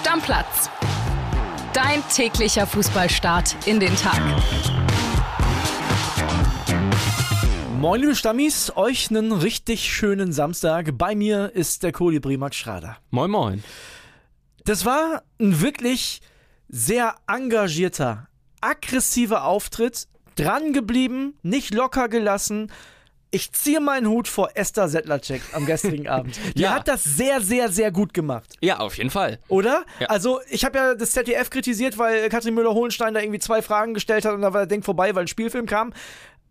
Stammplatz. Dein täglicher Fußballstart in den Tag. Moin liebe Stammis, euch einen richtig schönen Samstag. Bei mir ist der Kolibri Max Schrader. Moin Moin. Das war ein wirklich sehr engagierter, aggressiver Auftritt. Dran geblieben, nicht locker gelassen. Ich ziehe meinen Hut vor Esther Settlercheck am gestrigen Abend. Die Ja. hat das sehr, sehr, sehr gut gemacht. Ja, auf jeden Fall. Oder? Ja. Also, ich habe ja das ZDF kritisiert, weil Katrin Müller-Hohenstein da irgendwie zwei Fragen gestellt hat und da war der Ding vorbei, weil ein Spielfilm kam.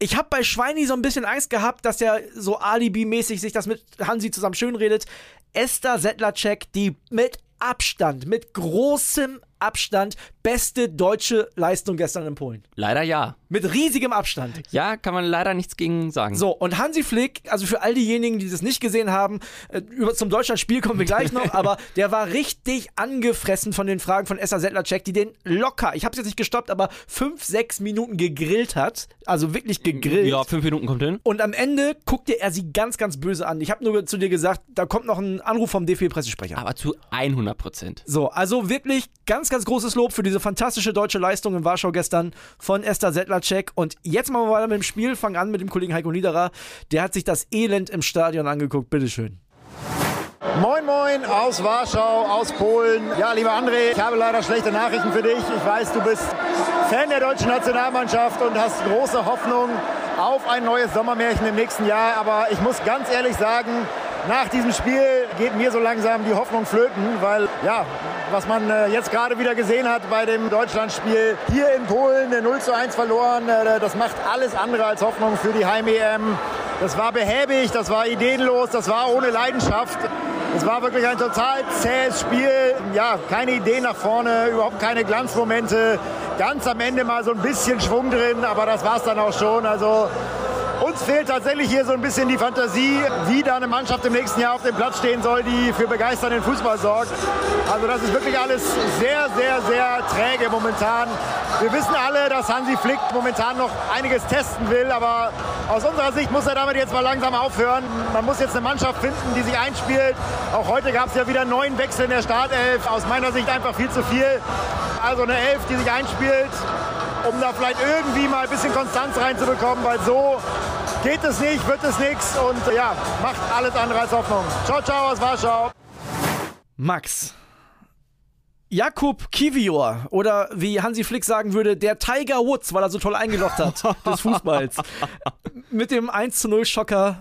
Ich habe bei Schweini so ein bisschen Angst gehabt, dass er so Alibi-mäßig sich das mit Hansi zusammen schönredet. Esther Settlercheck, die mit Abstand, mit großem Abstand beste deutsche Leistung gestern in Polen. Leider ja. Mit riesigem Abstand. Ja, kann man leider nichts gegen sagen. So, und Hansi Flick, also für all diejenigen, die das nicht gesehen haben, äh, über, zum Deutschlandspiel kommen wir gleich noch, aber der war richtig angefressen von den Fragen von Esther Settlercheck, die den locker, ich habe jetzt nicht gestoppt, aber fünf, sechs Minuten gegrillt hat. Also wirklich gegrillt. Ja, fünf Minuten kommt hin. Und am Ende guckte er sie ganz, ganz böse an. Ich habe nur zu dir gesagt, da kommt noch ein Anruf vom DFB-Pressesprecher. Aber zu 100 Prozent. So, also wirklich ganz, ganz großes Lob für diese fantastische deutsche Leistung in Warschau gestern von Esther Settlercheck. Und jetzt machen wir weiter mit dem Spiel. Fangen an mit dem Kollegen Heiko Niederer. Der hat sich das Elend im Stadion angeguckt. Bitteschön. Moin Moin aus Warschau, aus Polen. Ja, lieber André, ich habe leider schlechte Nachrichten für dich. Ich weiß, du bist Fan der deutschen Nationalmannschaft und hast große Hoffnung auf ein neues Sommermärchen im nächsten Jahr. Aber ich muss ganz ehrlich sagen, nach diesem Spiel geht mir so langsam die Hoffnung flöten, weil ja, was man äh, jetzt gerade wieder gesehen hat bei dem Deutschlandspiel hier in Polen, äh, 0 zu 1 verloren, äh, das macht alles andere als Hoffnung für die Heim-EM. Das war behäbig, das war ideenlos, das war ohne Leidenschaft. Es war wirklich ein total zähes Spiel. Ja, keine Ideen nach vorne, überhaupt keine Glanzmomente. Ganz am Ende mal so ein bisschen Schwung drin, aber das war es dann auch schon. Also uns fehlt tatsächlich hier so ein bisschen die Fantasie, wie da eine Mannschaft im nächsten Jahr auf dem Platz stehen soll, die für begeisternden Fußball sorgt. Also das ist wirklich alles sehr, sehr, sehr träge momentan. Wir wissen alle, dass Hansi Flick momentan noch einiges testen will, aber aus unserer Sicht muss er damit jetzt mal langsam aufhören. Man muss jetzt eine Mannschaft finden, die sich einspielt. Auch heute gab es ja wieder neun Wechsel in der Startelf. Aus meiner Sicht einfach viel zu viel. Also eine Elf, die sich einspielt, um da vielleicht irgendwie mal ein bisschen Konstanz reinzubekommen, weil so geht es nicht, wird es nichts und ja, macht alles andere als Hoffnung. Ciao, ciao aus Warschau. Max. Jakub Kivior oder wie Hansi Flick sagen würde, der Tiger Woods, weil er so toll eingelocht hat des Fußballs. Mit dem 1 zu 0 Schocker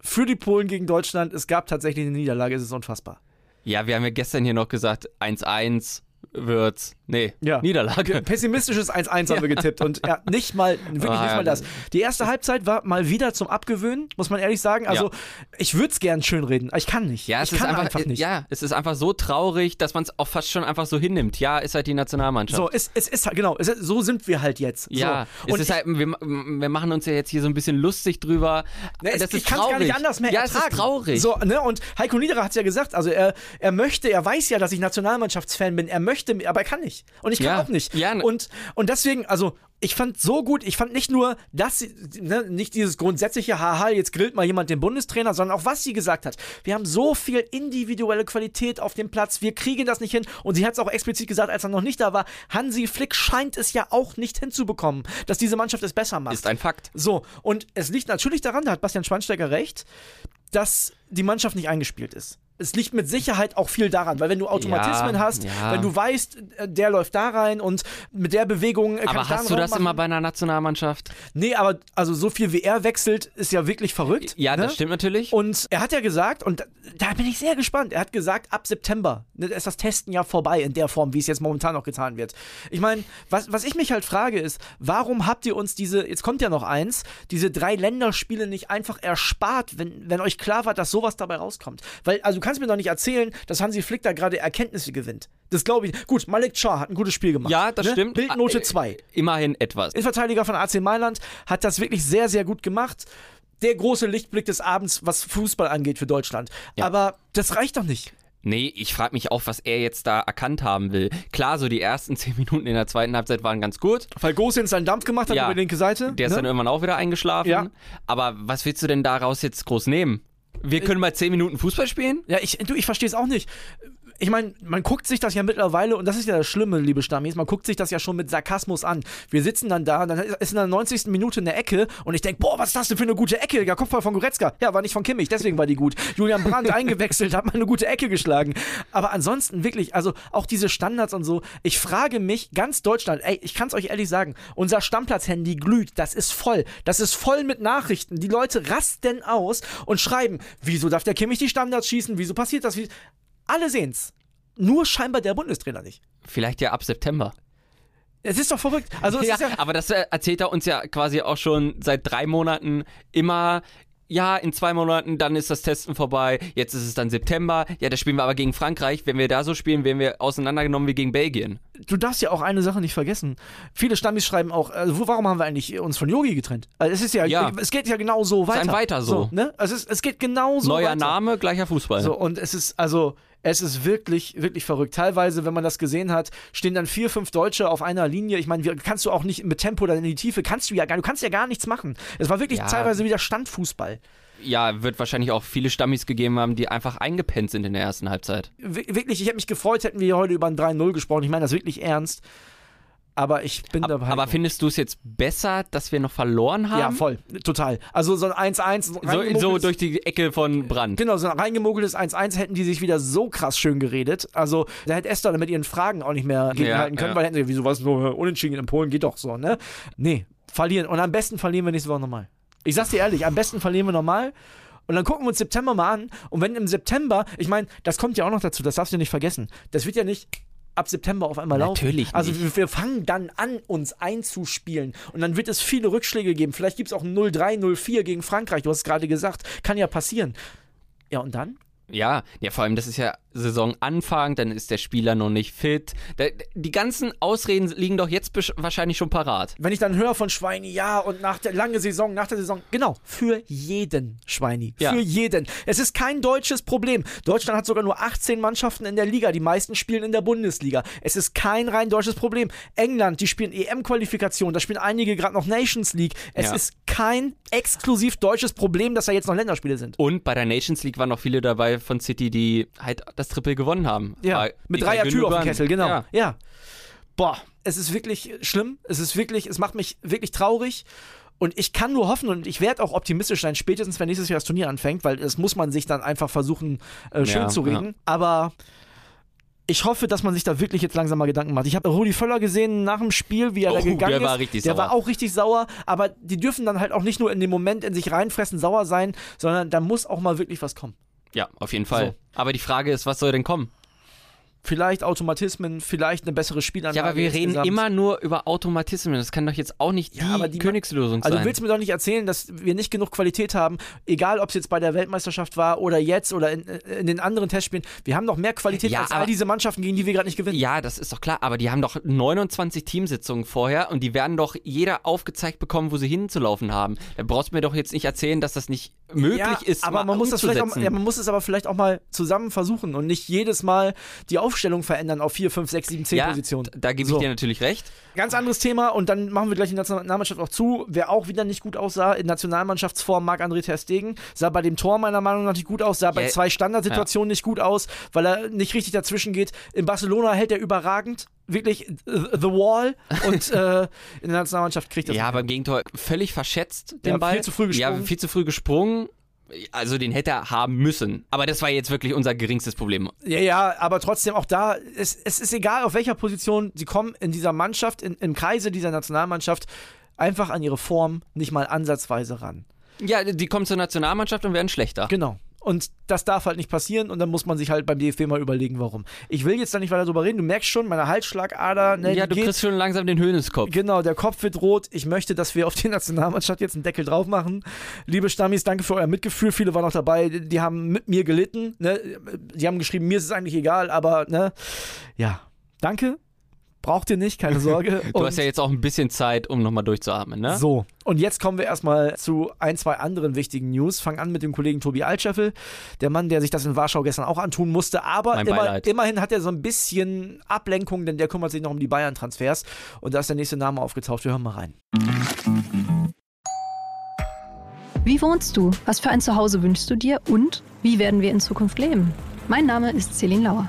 für die Polen gegen Deutschland. Es gab tatsächlich eine Niederlage, es ist unfassbar. Ja, wir haben ja gestern hier noch gesagt, 1-1 wird's. Nee, Ja. Niederlage. Pessimistisches 1-1 haben wir getippt und ja, nicht mal, wirklich Ah, nicht mal das. Die erste Halbzeit war mal wieder zum Abgewöhnen, muss man ehrlich sagen. Also, ich würde es gern schönreden, ich kann nicht. Ja, ich es ist kann einfach, nicht. ja, es ist einfach so traurig, dass man es auch fast schon einfach so hinnimmt. Ja, ist halt die Nationalmannschaft. So, es, es ist halt, genau, es so sind wir halt jetzt. Ja, so. es Und ist halt, wir, wir machen uns ja jetzt hier so ein bisschen lustig drüber. Ne, es, das ich ist kann es traurig. gar nicht anders mehr Ja, ertragen. es ist traurig. So, ne, und Heiko Niederer hat es ja gesagt, also er, er möchte, er weiß ja, dass ich Nationalmannschaftsfan bin, er möchte, aber er kann nicht. Und ich kann Ja. auch nicht. Ja, ne- und, und deswegen, also, ich fand so gut, ich fand nicht nur, dass sie, ne, nicht dieses grundsätzliche, haha, jetzt grillt mal jemand den Bundestrainer, sondern auch, was sie gesagt hat. Wir haben so viel individuelle Qualität auf dem Platz, wir kriegen das nicht hin. Und sie hat es auch explizit gesagt, als er noch nicht da war, Hansi Flick scheint es ja auch nicht hinzubekommen, dass diese Mannschaft es besser macht. Ist ein Fakt. So, und es liegt natürlich daran, da hat Bastian Schweinsteiger recht, dass die Mannschaft nicht eingespielt ist. Es liegt mit Sicherheit auch viel daran, weil wenn du Automatismen Ja, hast, ja. wenn du weißt, äh, der läuft da rein und mit der Bewegung äh, kann Aber ich hast du das machen. immer bei einer Nationalmannschaft? Nee, aber also so viel wie er wechselt, ist ja wirklich verrückt. Ja, ne? das stimmt natürlich. Und er hat ja gesagt, und da, da bin ich sehr gespannt, er hat gesagt, ab September ne, ist das Testen ja vorbei in der Form, wie es jetzt momentan noch getan wird. Ich meine, was, was ich mich halt frage ist, warum habt ihr uns diese, jetzt kommt ja noch eins, diese drei Länderspiele nicht einfach erspart, wenn, wenn euch klar war, dass sowas dabei rauskommt? Weil, also du kannst mir doch nicht erzählen, dass Hansi Flick da gerade Erkenntnisse gewinnt. Das glaube ich. Gut, Malik Char hat ein gutes Spiel gemacht. ja, das ne? stimmt. Bildnote Äh, 2. Immerhin etwas. Innenverteidiger von AC Mailand, hat das wirklich sehr, sehr gut gemacht. Der große Lichtblick des Abends, was Fußball angeht für Deutschland. Ja. Aber das reicht doch nicht. Nee, ich frage mich auch, was er jetzt da erkannt haben will. Klar, so die ersten zehn Minuten in der zweiten Halbzeit waren ganz gut. Weil Gosens seinen Dampf gemacht hat Ja. über die linke Seite. Der ist ne? dann irgendwann auch wieder eingeschlafen. Ja. Aber was willst du denn daraus jetzt groß nehmen? Wir können mal zehn Minuten Fußball spielen? Ja, ich, du, ich verstehe es auch nicht. Ich meine, man guckt sich das ja mittlerweile, und das ist ja das Schlimme, liebe Stammis, man guckt sich das ja schon mit Sarkasmus an. Wir sitzen dann da, dann ist in der 90. Minute eine Ecke und ich denke, boah, was ist das denn für eine gute Ecke? Ja, Kopfball von Goretzka. Ja, war nicht von Kimmich, deswegen war die gut. Julian Brandt eingewechselt, hat mal eine gute Ecke geschlagen. Aber ansonsten wirklich, also auch diese Standards und so, ich frage mich, ganz Deutschland, ey, ich kann es euch ehrlich sagen, unser Stammplatz-Handy glüht, das ist voll. Das ist voll mit Nachrichten. Die Leute rasten aus und schreiben, wieso darf der Kimmich die Standards schießen? Wieso passiert das? Alle sehen's. Nur scheinbar der Bundestrainer nicht. Vielleicht ja ab September. Es ist doch verrückt. Also es Ja, ist ja, aber das äh, erzählt er uns ja quasi auch schon seit drei Monaten immer. Ja, in zwei Monaten, dann ist das Testen vorbei. Jetzt ist es dann September. Ja, da spielen wir aber gegen Frankreich. Wenn wir da so spielen, werden wir auseinandergenommen wie gegen Belgien. du darfst ja auch eine Sache nicht vergessen. Viele Stammis schreiben auch, also warum haben wir eigentlich uns von Yogi getrennt? Also es ist ja, Ja. es geht ja genau so weiter. ein Weiter so. ne? Also es, es geht genau so Neuer weiter. Name, gleicher Fußball. So, und es ist, also, es ist wirklich, wirklich verrückt. Teilweise, wenn man das gesehen hat, stehen dann vier, fünf Deutsche auf einer Linie. Ich meine, kannst du auch nicht mit Tempo dann in die Tiefe, kannst du ja gar, du kannst ja gar nichts machen. Es war wirklich Ja. teilweise wieder Standfußball. Ja, wird wahrscheinlich auch viele Stammis gegeben haben, die einfach eingepennt sind in der ersten Halbzeit. Wir- Wirklich, ich hätte mich gefreut, hätten wir heute über ein 3-0 gesprochen. Ich meine das wirklich ernst. Aber ich bin Ab, dabei. aber findest du es jetzt besser, dass wir noch verloren haben? Ja, voll. Total. Also so ein 1-1. So, So, so durch die Ecke von Brand. Genau, so ein reingemogeltes 1-1 hätten die sich wieder so krass schön geredet. Also, da hätte Esther mit ihren Fragen auch nicht mehr gegenhalten können, ja. weil hätten sie, wieso was nur unentschieden in Polen geht doch so, ne? Nee, verlieren. Und am besten verlieren wir nächste Woche nochmal. Ich sag's dir ehrlich, am besten verlieren wir nochmal. Und dann gucken wir uns September mal an. Und wenn im September, ich meine, das kommt ja auch noch dazu, das darfst du nicht vergessen. Das wird ja nicht ab September auf einmal laufen. Natürlich Also wir fangen dann an, uns einzuspielen. Und dann wird es viele Rückschläge geben. Vielleicht gibt es auch ein 0-3, 0-4 gegen Frankreich. Du hast es gerade gesagt. Kann ja passieren. Ja, und dann? Ja, ja, vor allem, das ist ja Saisonanfang, dann ist der Spieler noch nicht fit. Die ganzen Ausreden liegen doch jetzt wahrscheinlich schon parat. Wenn ich dann höre von Schweini, ja, und nach der lange Saison, nach der Saison, genau, für jeden Schweini. Ja. Für jeden. Es ist kein deutsches Problem. Deutschland hat sogar nur 18 Mannschaften in der Liga. Die meisten spielen in der Bundesliga. Es ist kein rein deutsches Problem. England, die spielen EM-Qualifikation, da spielen einige gerade noch Nations League. Es Ja. ist kein exklusiv deutsches Problem, dass da jetzt noch Länderspiele sind. Und bei der Nations League waren noch viele dabei von City, die halt das Triple gewonnen haben. Ja, War mit Dreier Tür auf dem. Kessel, genau. Ja. Ja. Boah, es ist wirklich schlimm. Es ist wirklich, es macht mich wirklich traurig. Und ich kann nur hoffen und ich werde auch optimistisch sein, spätestens wenn nächstes Jahr das Turnier anfängt, weil das muss man sich dann einfach versuchen, äh, schön Ja, zu reden. ja. Aber ich hoffe, dass man sich da wirklich jetzt langsam mal Gedanken macht. Ich habe Rudi Völler gesehen nach dem Spiel, wie er da Oh, gegangen der ist. war richtig der sauer. war auch richtig sauer, aber die dürfen dann halt auch nicht nur in dem Moment in sich reinfressen, sauer sein, sondern da muss auch mal wirklich was kommen. Ja, auf jeden Fall. Aber die Frage ist, was soll denn kommen? Vielleicht Automatismen, vielleicht eine bessere Spielanlage. Ja, aber wir reden insgesamt. immer nur über Automatismen. Das kann doch jetzt auch nicht die, Ja, die- Königslösung Also sein. du willst mir doch nicht erzählen, dass wir nicht genug Qualität haben, egal ob es jetzt bei der Weltmeisterschaft war oder jetzt oder in, in den anderen Testspielen. Wir haben doch mehr Qualität Ja, als all diese Mannschaften, gegen die wir gerade nicht gewinnen. Ja, das ist doch klar, aber die haben doch 29 Teamsitzungen vorher und die werden doch jeder aufgezeigt bekommen, wo sie hinzulaufen haben. Da brauchst du mir doch jetzt nicht erzählen, dass das nicht möglich Ja, ist. aber man muss das vielleicht auch, man muss es aber vielleicht auch mal zusammen versuchen und nicht jedes Mal die Aufstellung verändern auf 4, 5, 6, 7, 10 ja, Positionen. da gebe So. ich dir natürlich recht. Ganz anderes Thema und dann machen wir gleich die Nationalmannschaft auch zu. Wer auch wieder nicht gut aussah in Nationalmannschaftsform, Marc-André Ter Stegen, sah bei dem Tor meiner Meinung nach nicht gut aus, sah bei Ja. zwei Standardsituationen nicht gut aus, weil er nicht richtig dazwischen geht. In Barcelona hält er überragend, wirklich äh, The Wall und äh, in der Nationalmannschaft kriegt er Ja, beim Gegentor völlig verschätzt den Ja, Ball. viel zu früh Ja, gesprungen. viel zu früh gesprungen. Also den hätte er haben müssen. Aber das war jetzt wirklich unser geringstes Problem. Ja, ja, aber trotzdem auch da, es, es ist egal, auf welcher Position sie kommen in dieser Mannschaft, in, im Kreise dieser Nationalmannschaft, einfach an ihre Form nicht mal ansatzweise ran. Ja, die kommen zur Nationalmannschaft und werden schlechter. Genau. Und das darf halt nicht passieren und dann muss man sich halt beim DFB mal überlegen, warum. Ich will jetzt da nicht weiter drüber reden. Du merkst schon, meine Halsschlagader, ne, ja, du geht. kriegst schon langsam den Höhneskopf. Genau, der Kopf wird rot. Ich möchte, dass wir auf die Nationalmannschaft jetzt einen Deckel drauf machen. Liebe Stammis, danke für euer Mitgefühl. Viele waren noch dabei, die haben mit mir gelitten. Ne? Die haben geschrieben, mir ist es eigentlich egal, aber ne, ja, danke. Braucht ihr nicht, keine Sorge. Du hast ja jetzt auch ein bisschen Zeit, um nochmal durchzuatmen, ne? So, und jetzt kommen wir erstmal zu ein, zwei anderen wichtigen News. Fang an mit dem Kollegen Tobi Altscheffel, der Mann, der sich das in Warschau gestern auch antun musste. Aber immer, immerhin hat er so ein bisschen Ablenkung, denn der kümmert sich noch um die Bayern-Transfers. Und da ist der nächste Name aufgetaucht. Wir hören mal rein. Wie wohnst du? Was für ein Zuhause wünschst du dir? Und wie werden wir in Zukunft leben? Mein Name ist Celine Lauer.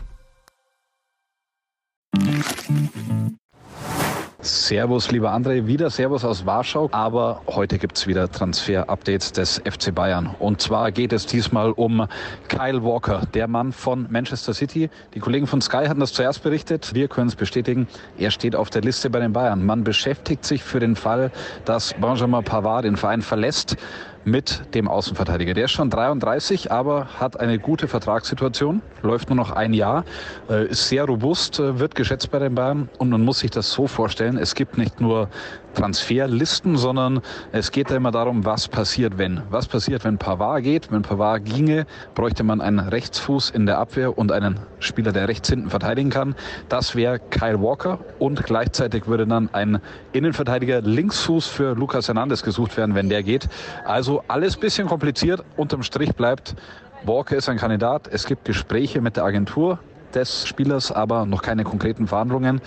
Servus, lieber André, wieder Servus aus Warschau. Aber heute gibt's wieder Transfer-Updates des FC Bayern. Und zwar geht es diesmal um Kyle Walker, der Mann von Manchester City. Die Kollegen von Sky hatten das zuerst berichtet. Wir können es bestätigen. Er steht auf der Liste bei den Bayern. Man beschäftigt sich für den Fall, dass Benjamin Pavard den Verein verlässt mit dem Außenverteidiger. Der ist schon 33, aber hat eine gute Vertragssituation, läuft nur noch ein Jahr, äh, ist sehr robust, äh, wird geschätzt bei den Bayern und man muss sich das so vorstellen, es gibt nicht nur Transferlisten, sondern es geht da immer darum, was passiert, wenn. Was passiert, wenn Pavard geht? Wenn Pavard ginge, bräuchte man einen Rechtsfuß in der Abwehr und einen Spieler, der rechts hinten verteidigen kann. Das wäre Kyle Walker und gleichzeitig würde dann ein Innenverteidiger Linksfuß für Lucas Hernandez gesucht werden, wenn der geht. Also alles bisschen kompliziert. Unterm Strich bleibt, Walker ist ein Kandidat. Es gibt Gespräche mit der Agentur des Spielers, aber noch keine konkreten Verhandlungen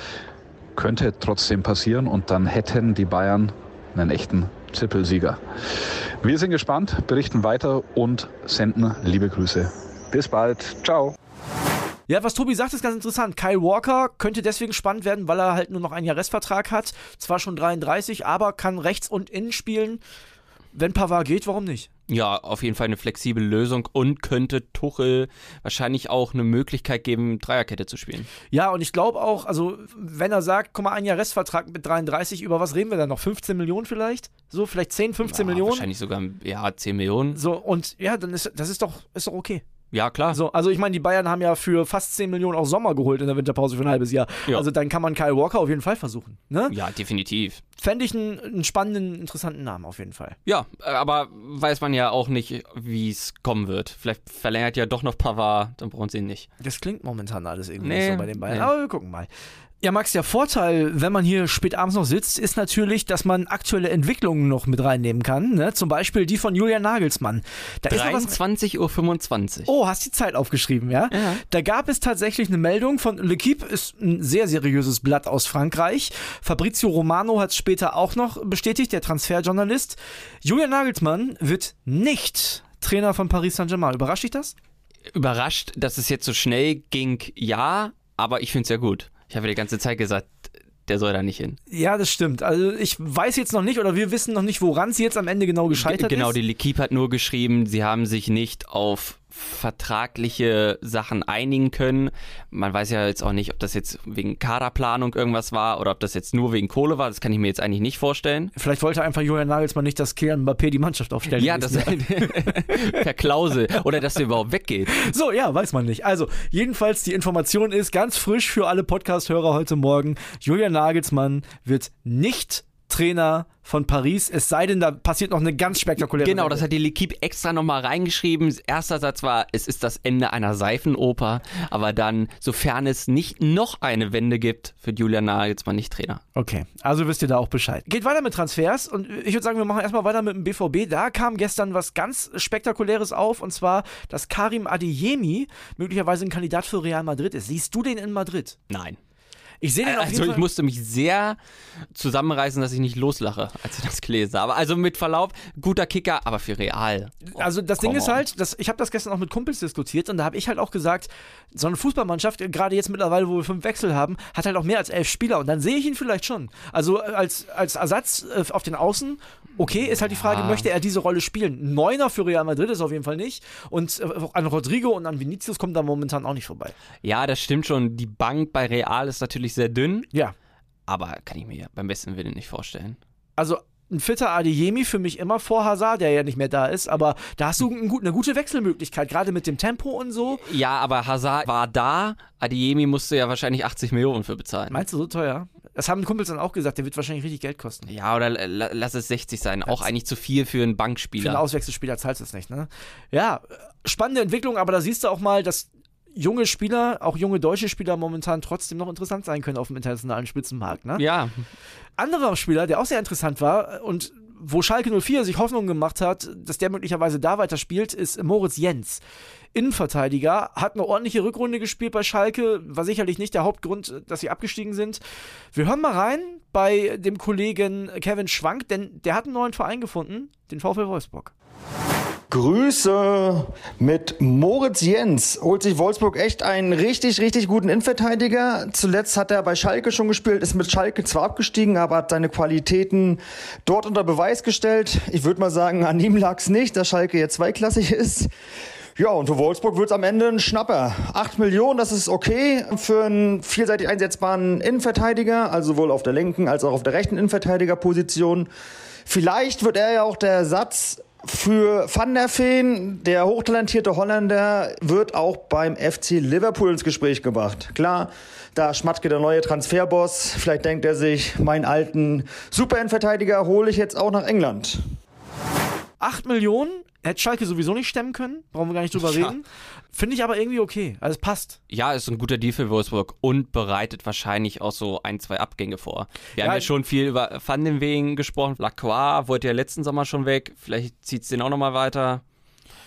könnte trotzdem passieren und dann hätten die Bayern einen echten Trippelsieger. Wir sind gespannt, berichten weiter und senden liebe Grüße. Bis bald. Ciao. Ja, was Tobi sagt, ist ganz interessant. Kyle Walker könnte deswegen spannend werden, weil er halt nur noch einen Jahresvertrag hat. Zwar schon 33, aber kann rechts und innen spielen. Wenn Pavard geht, warum nicht? Ja, auf jeden Fall eine flexible Lösung und könnte Tuchel wahrscheinlich auch eine Möglichkeit geben, Dreierkette zu spielen. Ja, und ich glaube auch, also wenn er sagt, guck mal, ein Jahr Restvertrag mit 33, über was reden wir dann noch? 15 Millionen vielleicht? So, vielleicht 10, 15 ja, Millionen? Wahrscheinlich sogar, ja, 10 Millionen. So, und ja, dann ist das ist doch, ist doch okay. Ja, klar. So, also ich meine, die Bayern haben ja für fast 10 Millionen auch Sommer geholt in der Winterpause für ein halbes Jahr. Ja. Also dann kann man Kyle Walker auf jeden Fall versuchen. Ne? Ja, definitiv. Fände ich einen, einen spannenden, interessanten Namen auf jeden Fall. Ja, aber weiß man ja auch nicht, wie es kommen wird. Vielleicht verlängert ja doch noch Pavard, dann brauchen sie ihn nicht. Das klingt momentan alles irgendwie Nee, so bei den Bayern. nee. Aber wir gucken mal. Ja, Max, der Vorteil, wenn man hier spät abends noch sitzt, ist natürlich, dass man aktuelle Entwicklungen noch mit reinnehmen kann. Ne? Zum Beispiel die von Julian Nagelsmann. Da ist noch was 23.25 Uhr. Oh, hast die Zeit aufgeschrieben, ja? Ja. Da gab es tatsächlich eine Meldung von L'Equipe, ist ein sehr seriöses Blatt aus Frankreich. Fabrizio Romano hat es später auch noch bestätigt, der Transferjournalist. Julian Nagelsmann wird nicht Trainer von Paris Saint-Germain. Überrascht dich das? Überrascht, dass es jetzt so schnell ging, ja, aber ich finde es ja gut. Ich habe ja die ganze Zeit gesagt, der soll da nicht hin. Ja, das stimmt. Also ich weiß jetzt noch nicht oder wir wissen noch nicht, woran sie jetzt am Ende genau gescheitert genau, ist. die L'Equipe hat nur geschrieben, sie haben sich nicht auf vertragliche Sachen einigen können. Man weiß ja jetzt auch nicht, ob das jetzt wegen Kaderplanung irgendwas war oder ob das jetzt nur wegen Kohle war. Das kann ich mir jetzt eigentlich nicht vorstellen. Vielleicht wollte einfach Julian Nagelsmann nicht, dass Kylian Mbappé die Mannschaft aufstellt. Ja, das per Klausel oder dass der überhaupt weggeht. So, ja, weiß man nicht. Also, jedenfalls, die Information ist ganz frisch für alle Podcast-Hörer heute Morgen. Julian Nagelsmann wird nicht Trainer von Paris, es sei denn, da passiert noch eine ganz spektakuläre Genau, Sache. das hat die L'Equipe extra nochmal reingeschrieben. Erster Satz war, es ist das Ende einer Seifenoper, aber dann, sofern es nicht noch eine Wende gibt, wird Julian Nagelsmann nicht Trainer. Okay, also wisst ihr da auch Bescheid. Geht weiter mit Transfers und ich würde sagen, wir machen erstmal weiter mit dem BVB. Da kam gestern was ganz Spektakuläres auf und zwar, dass Karim Adeyemi möglicherweise ein Kandidat für Real Madrid ist. Siehst du den in Madrid? Nein. Ich sehe den auf Also jeden ich musste mich sehr zusammenreißen, dass ich nicht loslache, als ich das gelesen habe. Also mit Verlaub, guter Kicker, aber für Real. Also das Ding ist on. halt, das, ich habe das gestern auch mit Kumpels diskutiert und da habe ich halt auch gesagt, so eine Fußballmannschaft, gerade jetzt mittlerweile, wo wir fünf Wechsel haben, hat halt auch mehr als elf Spieler und dann sehe ich ihn vielleicht schon. Also als, als Ersatz äh, auf den Außen, okay, ist halt die Frage, Ja. möchte er diese Rolle spielen? Neuner für Real Madrid ist auf jeden Fall nicht und äh, an Rodrigo und an Vinicius kommt da momentan auch nicht vorbei. Ja, das stimmt schon. Die Bank bei Real ist natürlich sehr dünn, Ja, aber kann ich mir beim besten Willen nicht vorstellen. also ein fitter Adeyemi für mich immer vor Hazard, der ja nicht mehr da ist, aber da hast du ein gut, eine gute Wechselmöglichkeit, gerade mit dem Tempo und so. Ja, aber Hazard war da. Adiemi musste ja wahrscheinlich 80 Millionen für bezahlen. Meinst du so teuer? Das haben Kumpels dann auch gesagt, der wird wahrscheinlich richtig Geld kosten. Ja, oder la- lass es 60 sein. Auch eigentlich zu viel für einen Für einen Bankspieler. Auswechselspieler zahlst du es nicht, ne? Ja, spannende Entwicklung, aber da siehst du auch mal, dass junge Spieler, auch junge deutsche Spieler momentan trotzdem noch interessant sein können auf dem internationalen Spitzenmarkt. Ne? Ja, Anderer Spieler, der auch sehr interessant war und wo Schalke 04 sich Hoffnung gemacht hat, dass der möglicherweise da weiterspielt, ist Moritz Jens. Innenverteidiger, hat eine ordentliche Rückrunde gespielt bei Schalke, war sicherlich nicht der Hauptgrund, dass sie abgestiegen sind. Wir hören mal rein bei dem Kollegen Kevin Schwank, denn der hat einen neuen Verein gefunden, den VfL Wolfsburg. Grüße mit Moritz Jens. Holt sich Wolfsburg echt einen richtig, richtig guten Innenverteidiger. Zuletzt hat er bei Schalke schon gespielt, ist mit Schalke zwar abgestiegen, aber hat seine Qualitäten dort unter Beweis gestellt. Ich würde mal sagen, an ihm lag es nicht, dass Schalke jetzt zweiklassig ist. Ja, und für Wolfsburg wird es am Ende ein Schnapper. Acht Millionen, das ist okay für einen vielseitig einsetzbaren Innenverteidiger, also sowohl auf der linken als auch auf der rechten Innenverteidigerposition. Vielleicht wird er ja auch der Ersatz für Van der Veen, der hochtalentierte Holländer, wird auch beim FC Liverpool ins Gespräch gebracht. Klar, da Schmatke der neue Transferboss, vielleicht denkt er sich, meinen alten Super-Innenverteidiger hole ich jetzt auch nach England. 8 Millionen hätte Schalke sowieso nicht stemmen können, brauchen wir gar nicht drüber Ja. reden. Finde ich aber irgendwie okay. Also es passt. ja, ist ein guter Deal für Wolfsburg und bereitet wahrscheinlich auch so ein, zwei Abgänge vor. Wir Ja, haben ja schon viel über Van den Wegen gesprochen. Lacroix wollte ja letzten Sommer schon weg. Vielleicht zieht es den auch nochmal weiter.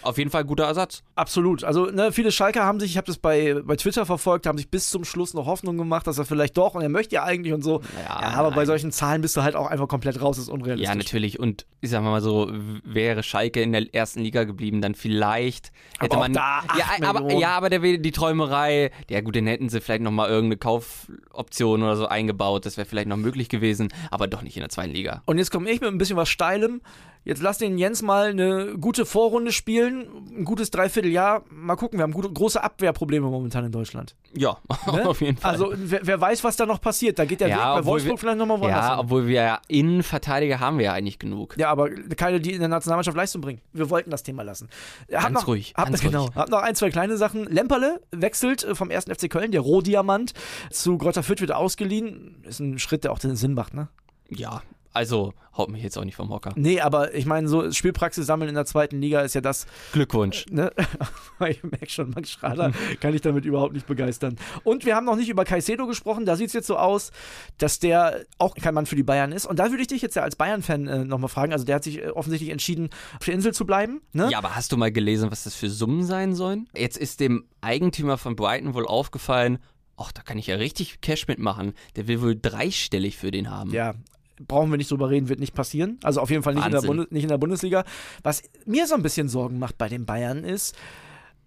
Auf jeden Fall guter Ersatz. Absolut. Also, ne, viele Schalker haben sich, ich habe das bei, bei Twitter verfolgt, haben sich bis zum Schluss noch Hoffnung gemacht, dass er vielleicht doch und er möchte ja eigentlich und so. Ja, aber bei solchen Zahlen bist du halt auch einfach komplett raus, das ist unrealistisch. Ja, natürlich. Und ich sag mal so, wäre Schalke in der ersten Liga geblieben, dann vielleicht hätte auch man. da ja, aber, ja, aber der, die Träumerei, ja gut, dann hätten sie vielleicht nochmal irgendeine Kaufoption oder so eingebaut. Das wäre vielleicht noch möglich gewesen, aber doch nicht in der zweiten Liga. Und jetzt komme ich mit ein bisschen was Steilem. Jetzt lass den Jens mal eine gute Vorrunde spielen, ein gutes Dreivierteljahr. Mal gucken, wir haben gute, große Abwehrprobleme momentan in Deutschland. Ja, Ne? auf jeden Fall. Also, wer, wer weiß, was da noch passiert. Da geht der Weg bei Wolfsburg wir- vielleicht nochmal woanders Ja, hin. obwohl wir ja Innenverteidiger haben wir ja eigentlich genug. Ja, aber keine, die in der Nationalmannschaft Leistung bringen. Wir wollten das Thema lassen. Hab Ganz noch, ruhig, Hab, ganz genau. ruhig. Hab noch ein, zwei kleine Sachen. Lemperle wechselt äh, vom 1. FC Köln, der Rohdiamant, zu Greuther Fürth wird ausgeliehen. Ist ein Schritt, der auch den Sinn macht, ne? Ja, also haut mich jetzt auch nicht vom Hocker. Nee, aber ich meine, so Spielpraxis sammeln in der zweiten Liga ist ja das, Glückwunsch. ne? ich merke schon, Max Schrader kann ich damit überhaupt nicht begeistern. Und wir haben noch nicht über Caicedo gesprochen. Da sieht es jetzt so aus, dass der auch kein Mann für die Bayern ist. Und da würde ich dich jetzt ja als Bayern-Fan äh, nochmal fragen. Also der hat sich äh, offensichtlich entschieden, auf der Insel zu bleiben. Ne? Ja, aber hast du mal gelesen, was das für Summen sein sollen? Jetzt ist dem Eigentümer von Brighton wohl aufgefallen, ach, da kann ich ja richtig Cash mitmachen. Der will wohl dreistellig für den haben. ja, brauchen wir nicht drüber reden, wird nicht passieren. Also auf jeden Fall nicht, in. Bundes nicht in der Bundesliga. Was mir so ein bisschen Sorgen macht bei den Bayern ist,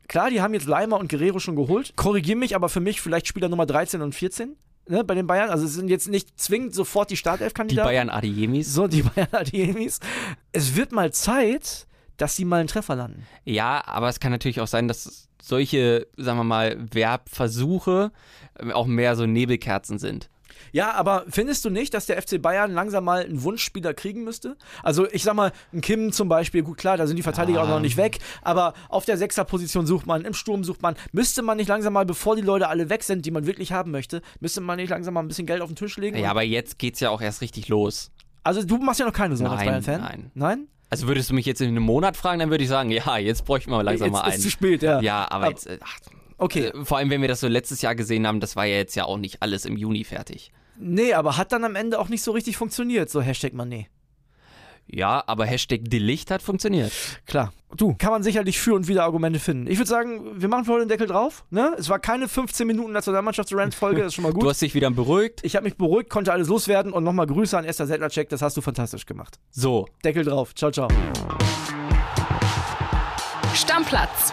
klar, die haben jetzt Leimer und Guerrero schon geholt. Korrigier mich, aber für mich vielleicht Spieler Nummer 13 und 14 ne, bei den Bayern. Also es sind jetzt nicht zwingend sofort die Die Startelf-Kandidaten. Bayern Adiemis. So, die Bayern Adiemis. Es wird mal Zeit, dass sie mal einen Treffer landen. Ja, aber es kann natürlich auch sein, dass solche, sagen wir mal, Werbversuche äh, auch mehr so Nebelkerzen sind. Ja, aber findest du nicht, dass der FC Bayern langsam mal einen Wunschspieler kriegen müsste? Also ich sag mal, ein Kim zum Beispiel, gut klar, da sind die Verteidiger auch noch nicht weg, aber auf der Sechserposition sucht man, im Sturm sucht man. Müsste man nicht langsam mal, bevor die Leute alle weg sind, die man wirklich haben möchte, müsste man nicht langsam mal ein bisschen Geld auf den Tisch legen? Ja, aber jetzt geht's ja auch erst richtig los. also du machst ja noch keine Sorgen als Nein, Bayern-Fan? nein. Nein? Also würdest du mich jetzt in einem Monat fragen, dann würde ich sagen, ja, jetzt bräuchten wir langsam Jetzt mal ist einen. zu spät, ja. Ja, aber Ab- jetzt, äh, ach, Okay. äh, vor allem wenn wir das so letztes Jahr gesehen haben, das war ja jetzt ja auch nicht alles im Juni fertig. Nee, aber hat dann am Ende auch nicht so richtig funktioniert, so Hashtag Mané. Ja, aber Hashtag Delicht hat funktioniert. Klar. Du, kann man sicherlich für und wieder Argumente finden. Ich würde sagen, wir machen für heute den Deckel drauf. Ne? Es war keine 15 Minuten Nationalmannschafts-Rant-Folge, das ist schon mal gut. Du hast dich wieder beruhigt. Ich habe mich beruhigt, konnte alles loswerden und nochmal Grüße an Esther Sedlacek, das hast du fantastisch gemacht. So, Deckel drauf. Ciao, ciao. Stammplatz.